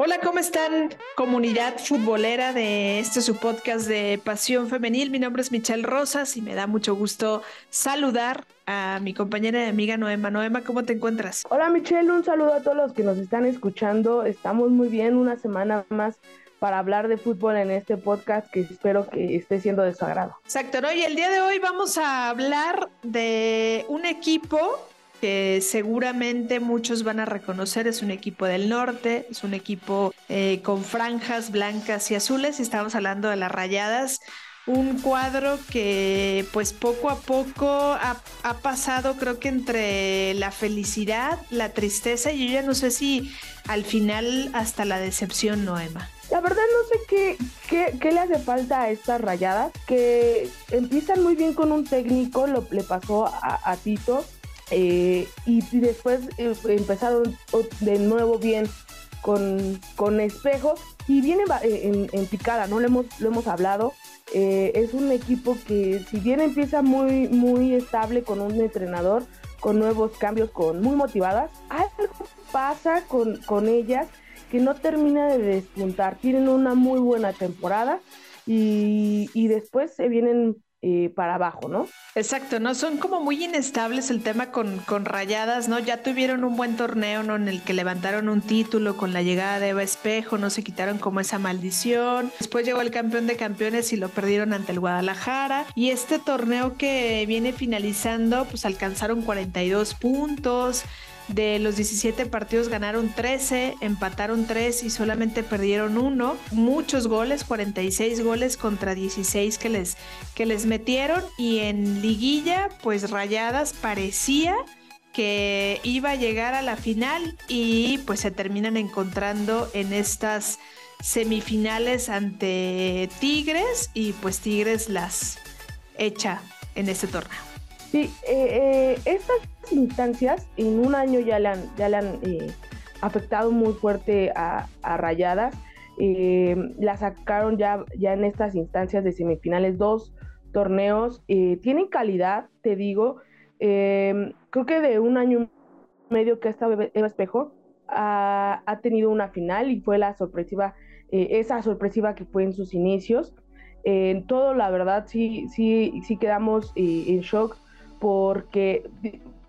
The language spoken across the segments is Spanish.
Hola, ¿cómo están? Comunidad futbolera de este su podcast de Pasión Femenil. Mi nombre es Michelle Rosas y me da mucho gusto saludar a mi compañera y amiga Noema. Noema, ¿cómo te encuentras? Hola Michelle, un saludo a todos los que nos están escuchando. Estamos muy bien, una semana más para hablar de fútbol en este podcast que espero que esté siendo de su agrado. Exacto, ¿no? Y el día de hoy vamos a hablar de un equipo que seguramente muchos van a reconocer, es un equipo del norte, es un equipo eh, con franjas blancas y azules, y estamos hablando de las rayadas, un cuadro que pues poco a poco ha, pasado creo que entre la felicidad, la tristeza y yo ya no sé si al final hasta la decepción, Noema. La verdad no sé qué, qué, le hace falta a estas rayadas, que empiezan muy bien con un técnico, lo, le pasó a Tito, eh, y, después eh, empezaron de nuevo bien con, con Espejo y viene eh, en, en, picada, ¿no? Lo hemos, lo hemos hablado. Es un equipo que si bien empieza muy, muy estable con un entrenador, con nuevos cambios, con muy motivadas, algo pasa con, con ellas que no termina de despuntar. Tienen una muy buena temporada y, y después se vienen eh, para abajo, ¿no? Exacto, ¿no? Son como muy inestables el tema con, con rayadas, ¿no? Ya tuvieron un buen torneo, ¿no? En el que levantaron un título con la llegada de Eva Espejo, no se quitaron como esa maldición. Después llegó el campeón de campeones y lo perdieron ante el Guadalajara. Y este torneo que viene finalizando, pues alcanzaron 42 puntos. De los 17 partidos ganaron 13, empataron 3 y solamente perdieron uno. Muchos goles, 46 goles contra 16 que les, que les metieron. Y en liguilla, pues rayadas parecía que iba a llegar a la final y pues se terminan encontrando en estas semifinales ante Tigres y pues Tigres las echa en este torneo. Sí, eh, eh, estas instancias en un año ya le han, ya le han eh, afectado muy fuerte a, a Rayadas. Eh, la sacaron ya, ya en estas instancias de semifinales dos torneos. Eh, tienen calidad, te digo. creo que de un año y medio que ha estado Eva Espejo ha, ha tenido una final y fue la sorpresiva, esa sorpresiva que fue en sus inicios. En todo, la verdad, sí, sí, sí quedamos en shock porque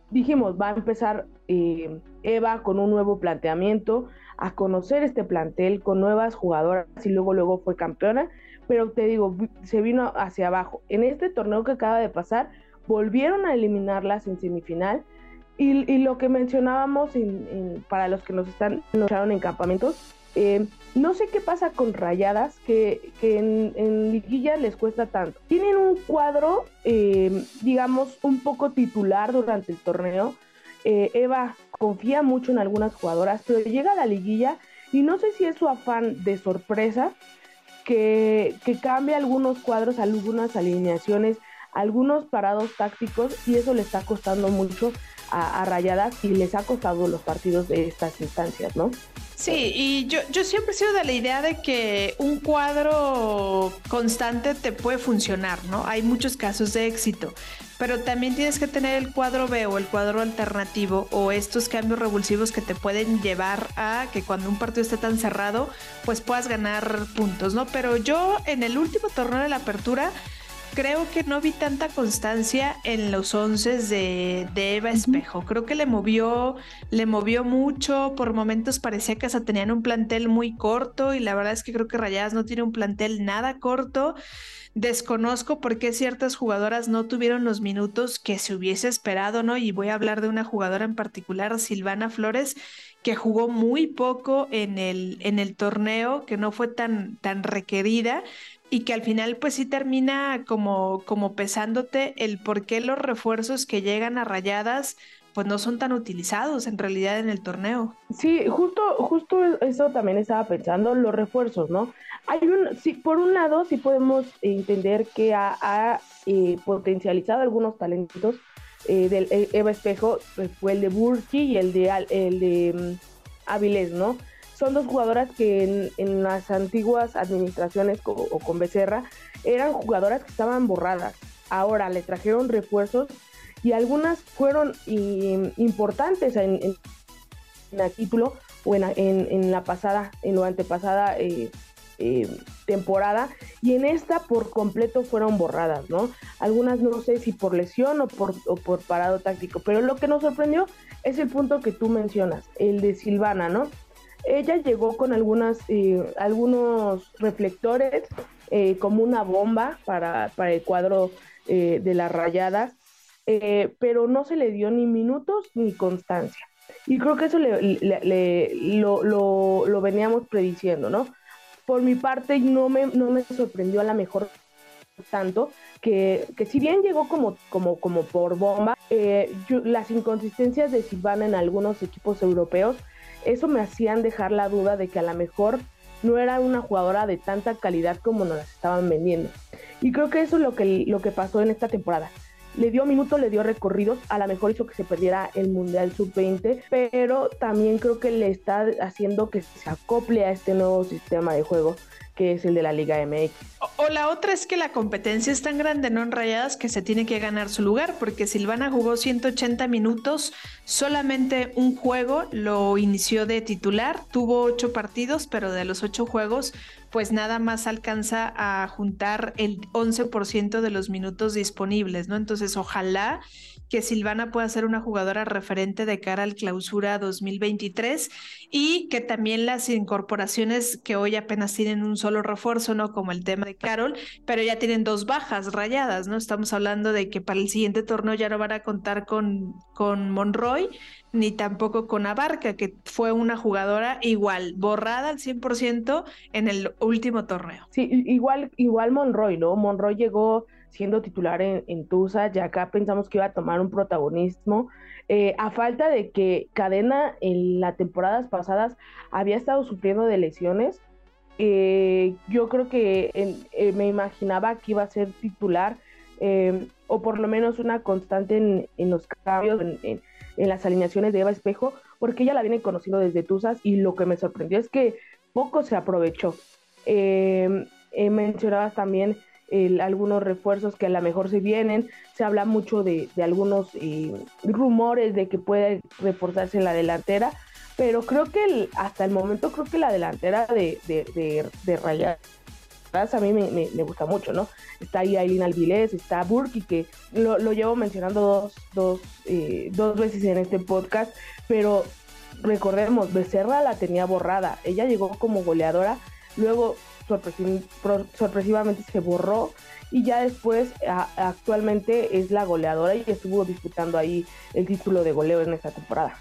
dijimos, va a empezar eh, Eva con un nuevo planteamiento, a conocer este plantel con nuevas jugadoras y luego luego fue campeona, pero te digo, se vino hacia abajo. En este torneo que acaba de pasar, volvieron a eliminarlas en semifinal y, lo que mencionábamos en, para los que nos están en campamentos, eh, no sé qué pasa con Rayadas, que, en, liguilla les cuesta tanto. Tienen un cuadro, eh, digamos, un poco titular durante el torneo. Eh, Eva confía mucho en algunas jugadoras, pero llega a la liguilla y no sé si es su afán de sorpresa que, que cambia algunos cuadros, algunas alineaciones, algunos parados tácticos y eso le está costando mucho a, a Rayadas y les ha costado los partidos de estas instancias, ¿no? Sí, y yo, yo siempre he sido de la idea de que un cuadro constante te puede funcionar, ¿no? Hay muchos casos de éxito, pero también tienes que tener el cuadro B o el cuadro alternativo o estos cambios revulsivos que te pueden llevar a que cuando un partido esté tan cerrado, pues puedas ganar puntos, ¿no? Pero yo en el último torneo de la apertura creo que no vi tanta constancia en los once de, de, Eva Espejo. Creo que le movió, le movió mucho. Por momentos parecía que hasta tenían un plantel muy corto y la verdad es que creo que Rayadas no tiene un plantel nada corto. Desconozco por qué ciertas jugadoras no tuvieron los minutos que se hubiese esperado, ¿no? Y voy a hablar de una jugadora en particular, Silvana Flores, que jugó muy poco en el, en el torneo, que no fue tan, tan requerida, y que al final pues sí termina como, como pesándote el por qué los refuerzos que llegan a rayadas pues no son tan utilizados en realidad en el torneo. Sí, justo, justo eso también estaba pensando, los refuerzos, ¿no? Hay un, sí, por un lado sí podemos entender que ha, ha eh, potencializado algunos talentos eh, del eh, Eva Espejo, pues fue el de Burki y el de, el de um, ¿no? Son dos jugadoras que en, las antiguas administraciones o, con Becerra eran jugadoras que estaban borradas. Ahora le trajeron refuerzos y algunas fueron y, importantes en, en, en, el título, o en, en, la pasada, en la antepasada eh, eh, temporada, y en esta por completo fueron borradas, ¿no? Algunas no sé si por lesión o por, o por parado táctico, pero lo que nos sorprendió es el punto que tú mencionas, el de Silvana, ¿no? Ella llegó con algunas, eh, algunos reflectores como una bomba para, para el cuadro de las rayadas, pero no se le dio ni minutos ni constancia. Y creo que eso lo, lo, veníamos prediciendo, ¿no? Por mi parte, no me, no me sorprendió a la mejor tanto que, que, si bien llegó como, como, como por bomba, eh, las inconsistencias de Silvana en algunos equipos europeos, eso me hacían dejar la duda de que a lo mejor no era una jugadora de tanta calidad como nos las estaban vendiendo. Y creo que eso es lo que, lo que pasó en esta temporada le dio minutos, le dio recorridos, a lo mejor hizo que se perdiera el Mundial Sub-20, pero también creo que le está haciendo que se acople a este nuevo sistema de juego que es el de la Liga MX. O, la otra es que la competencia es tan grande, no en rayadas, que se tiene que ganar su lugar, porque Silvana jugó 180 minutos, solamente un juego lo inició de titular, tuvo ocho partidos, pero de los ocho juegos, pues nada más alcanza a juntar el 11% de los minutos disponibles, ¿no? Entonces, ojalá que Silvana pueda ser una jugadora referente de cara al clausura 2023 y que también las incorporaciones que hoy apenas tienen un solo refuerzo, ¿no? Como el tema de Carol, pero ya tienen dos bajas rayadas, ¿no? Estamos hablando de que para el siguiente torneo ya no van a contar con, con Monroy ni tampoco con Abarca, que fue una jugadora igual, borrada al 100% en el último torneo. Sí, igual, igual Monroy, ¿no? Monroy llegó siendo titular en, en Tusa, ya acá pensamos que iba a tomar un protagonismo. Eh, a falta de que Cadena en las temporadas pasadas había estado sufriendo de lesiones, eh, yo creo que eh, me imaginaba que iba a ser titular o por lo menos una constante en, en los cambios, en, en, las alineaciones de Eva Espejo, porque ella la viene conociendo desde Tuzas y lo que me sorprendió es que poco se aprovechó. mencionabas también algunos refuerzos que a lo mejor se vienen. Se habla mucho de, algunos eh, rumores de que puede reforzarse en la delantera, pero creo que hasta el momento creo que la delantera de, de, de, Rayadas a mí me, gusta mucho, ¿no? Está ahí Aileen Alvilés, está Burki, que lo, llevo mencionando dos, dos, eh, dos veces en este podcast, pero recordemos, Becerra la tenía borrada, ella llegó como goleadora, luego sorpresivamente se borró y ya después actualmente es la goleadora y estuvo disputando ahí el título de goleo en esta temporada.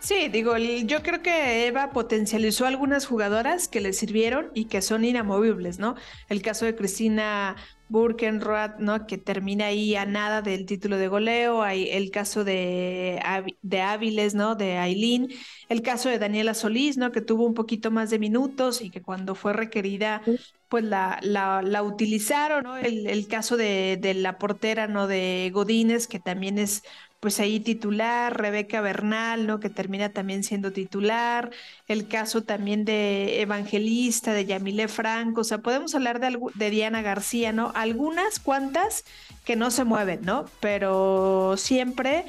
Sí, digo, yo creo que Eva potencializó algunas jugadoras que le sirvieron y que son inamovibles, ¿no? El caso de Cristina Burkenroth, ¿no? Que termina ahí a nada del título de goleo, hay el caso de, de Áviles, ¿no? De Aileen, el caso de Daniela Solís, ¿no? Que tuvo un poquito más de minutos y que cuando fue requerida, pues la, la, la utilizaron, ¿no? El, el caso de, de, la portera, ¿no? De Godínez, que también es pues ahí titular, Rebeca Bernal, ¿no? Que termina también siendo titular, el caso también de Evangelista, de Yamile Franco, o sea, podemos hablar de, de Diana García, ¿no? Algunas cuantas que no se mueven, ¿no? Pero siempre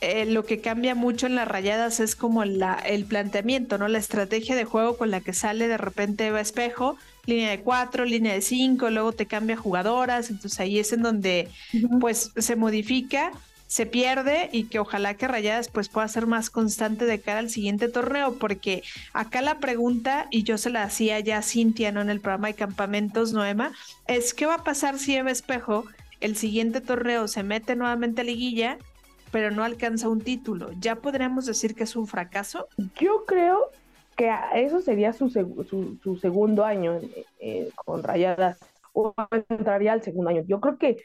eh, lo que cambia mucho en las rayadas es como la, el planteamiento, ¿no? La estrategia de juego con la que sale de repente Eva Espejo, línea de cuatro, línea de cinco, luego te cambia jugadoras, entonces ahí es en donde pues se modifica se pierde y que ojalá que Rayadas pues pueda ser más constante de cara al siguiente torneo, porque acá la pregunta, y yo se la hacía ya a Cintia, ¿no? En el programa de campamentos, Noema, es qué va a pasar si Eva Espejo el siguiente torneo se mete nuevamente a liguilla, pero no alcanza un título. ¿Ya podríamos decir que es un fracaso? Yo creo que eso sería su, su, segundo año eh, con Rayadas, o entraría al segundo año. Yo creo que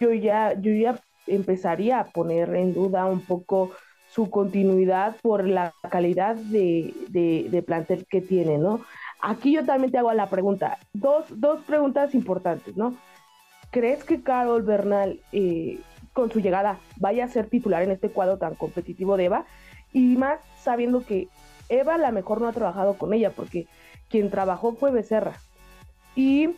yo ya, yo ya empezaría a poner en duda un poco su continuidad por la calidad de, de, plantel que tiene, ¿no? Aquí yo también te hago la pregunta, dos, dos preguntas importantes, ¿no? ¿Crees que Carol Bernal, eh, con su llegada, vaya a ser titular en este cuadro tan competitivo de Eva? Y más sabiendo que Eva a lo mejor no ha trabajado con ella, porque quien trabajó fue Becerra. Y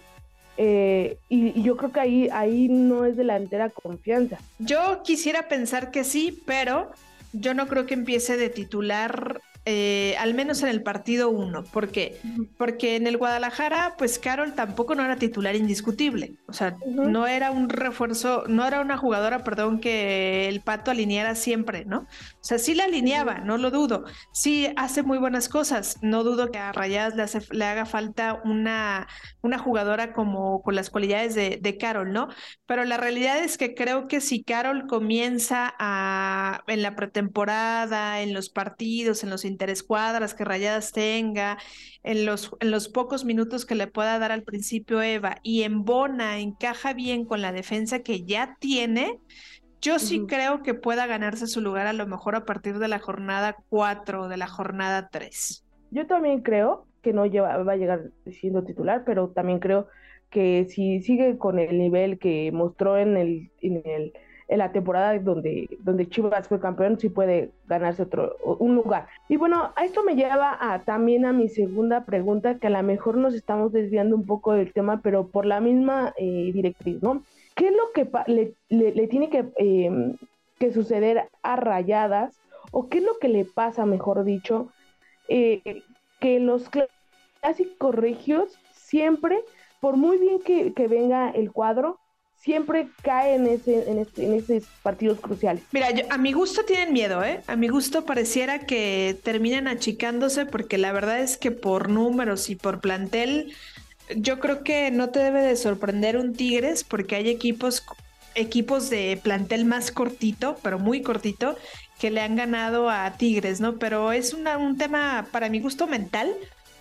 eh, y, yo creo que ahí, ahí no es de la entera confianza. Yo quisiera pensar que sí, pero yo no creo que empiece de titular eh, al menos en el partido 1. ¿Por qué? Porque en el Guadalajara, pues Carol tampoco no era titular indiscutible. O sea, no era un refuerzo, no era una jugadora, perdón, que el pato alineara siempre, ¿no? O sea, sí la alineaba, no lo dudo. Sí hace muy buenas cosas. No dudo que a Rayadas le, le haga falta una, una jugadora como con las cualidades de, de Carol, ¿no? Pero la realidad es que creo que si Carol comienza a, en la pretemporada, en los partidos, en los interescuadras que Rayadas tenga, en los, en los pocos minutos que le pueda dar al principio Eva y en Bona encaja bien con la defensa que ya tiene, yo sí creo que pueda ganarse su lugar a lo mejor a partir de la jornada 4 o de la jornada 3. Yo también creo que no lleva, va a llegar siendo titular, pero también creo que si sigue con el nivel que mostró en el, en el en la temporada donde, donde Chivas fue campeón, sí puede ganarse otro un lugar. Y bueno, a esto me lleva a, también a mi segunda pregunta, que a lo mejor nos estamos desviando un poco del tema, pero por la misma eh, directriz, ¿no? ¿Qué es lo que le, le, tiene que, em, que, suceder a Rayadas? ¿O qué es lo que le pasa, mejor dicho, eh, que los clásicos regios siempre, por muy bien que, que venga el cuadro, siempre cae en, ese, en, este, en esos partidos cruciales. Mira, a mi gusto tienen miedo, ¿eh? A mi gusto pareciera que terminan achicándose porque la verdad es que por números y por plantel, yo creo que no te debe de sorprender un Tigres porque hay equipos equipos de plantel más cortito, pero muy cortito, que le han ganado a Tigres, ¿no? Pero es un tema para mi gusto mental,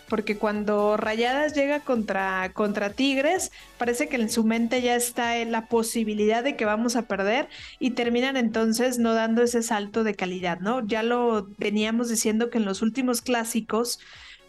porque cuando Rayadas llega contra, contra Tigres, parece que en su mente ya está la posibilidad de que vamos a perder y terminan entonces no dando ese salto de calidad, ¿no? Ya lo veníamos diciendo que en los últimos clásicos,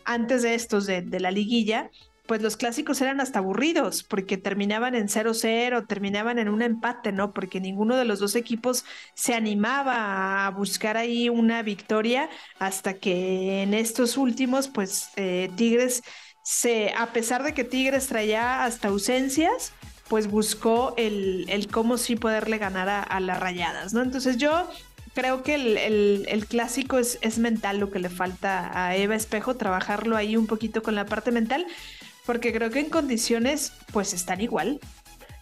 antes de estos de, de la liguilla, pues los clásicos eran hasta aburridos porque terminaban en 0-0, terminaban en un empate, ¿no? Porque ninguno de los dos equipos se animaba a buscar ahí una victoria hasta que en estos últimos, pues eh, Tigres se, a pesar de que Tigres traía hasta ausencias, pues buscó el, el cómo sí poderle ganar a, las rayadas, ¿no? Entonces yo creo que el, el, clásico es, es, mental lo que le falta a Eva Espejo, trabajarlo ahí un poquito con la parte mental, porque creo que en condiciones pues están igual.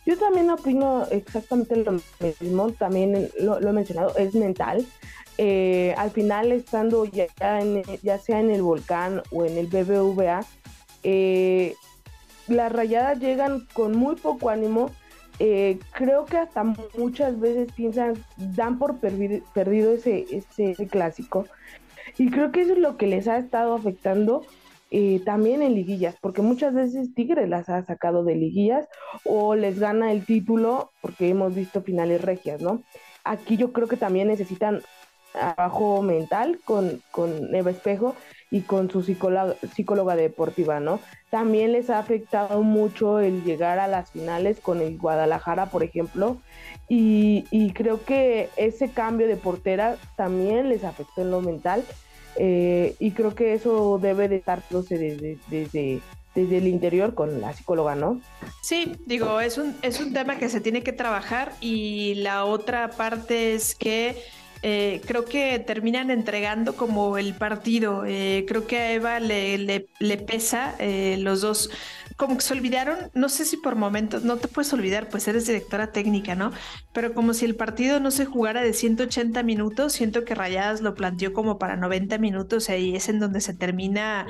Yo también opino exactamente lo mismo, también lo, he mencionado, es mental. Eh, al final estando ya, sea en el volcán o en el BBVA, eh, las rayadas llegan con muy poco ánimo. Eh, creo que hasta muchas veces piensan, dan por perdido ese clásico. Y creo que eso es lo que les ha estado afectando eh, también en liguillas, porque muchas veces Tigres las ha sacado de liguillas o les gana el título porque hemos visto finales regias, ¿no? Aquí yo creo que también necesitan trabajo mental con, con Eva Espejo y con su psicóloga, psicóloga deportiva, ¿no? También les ha afectado mucho el llegar a las finales con el Guadalajara, por ejemplo, y, y creo que ese cambio de portera también les afectó en lo mental eh, y creo que eso debe de estar desde, desde, desde, el interior con la psicóloga, ¿no? Sí, digo, es un, es un tema que se tiene que trabajar y la otra parte es que eh, creo que terminan entregando como el partido. Eh, creo que a Eva le, le, le pesa los dos como que se olvidaron, no sé si por momentos, no te puedes olvidar, pues eres directora técnica, ¿no? Pero como si el partido no se jugara de 180 minutos, siento que Rayadas lo planteó como para 90 minutos y ahí es en donde se termina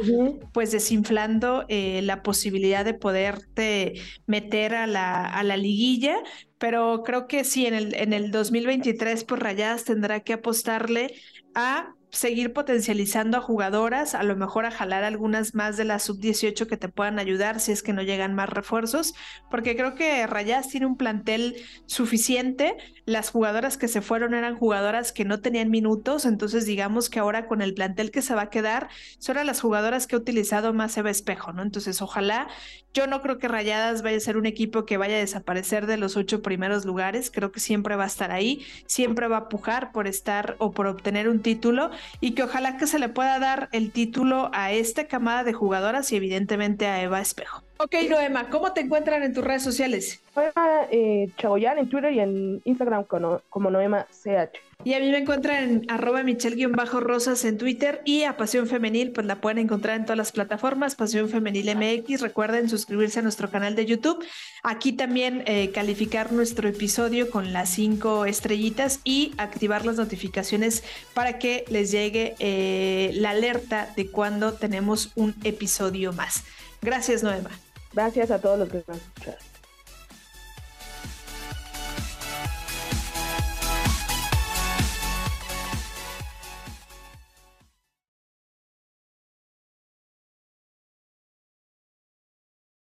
pues desinflando eh, la posibilidad de poderte meter a la, a la liguilla, pero creo que sí, en el, en el 2023 pues Rayadas tendrá que apostarle a seguir potencializando a jugadoras, a lo mejor a jalar algunas más de la sub-18 que te puedan ayudar si es que no llegan más refuerzos, porque creo que Rayas tiene un plantel suficiente. Las jugadoras que se fueron eran jugadoras que no tenían minutos, entonces digamos que ahora con el plantel que se va a quedar, son las jugadoras que ha utilizado más Eva Espejo, ¿no? Entonces ojalá, yo no creo que Rayadas vaya a ser un equipo que vaya a desaparecer de los ocho primeros lugares, creo que siempre va a estar ahí, siempre va a pujar por estar o por obtener un título y que ojalá que se le pueda dar el título a esta camada de jugadoras y evidentemente a Eva Espejo. Ok, Noema, ¿cómo te encuentran en tus redes sociales? Noema eh, en Twitter y en Instagram como, como Noema CH. Y a mí me encuentran en arroba michelle-rosas en Twitter y a Pasión Femenil, pues la pueden encontrar en todas las plataformas, Pasión Femenil MX. Recuerden suscribirse a nuestro canal de YouTube. Aquí también eh, calificar nuestro episodio con las cinco estrellitas y activar las notificaciones para que les llegue eh, la alerta de cuando tenemos un episodio más. Gracias, Noema. Gracias a todos los que nos escucharon.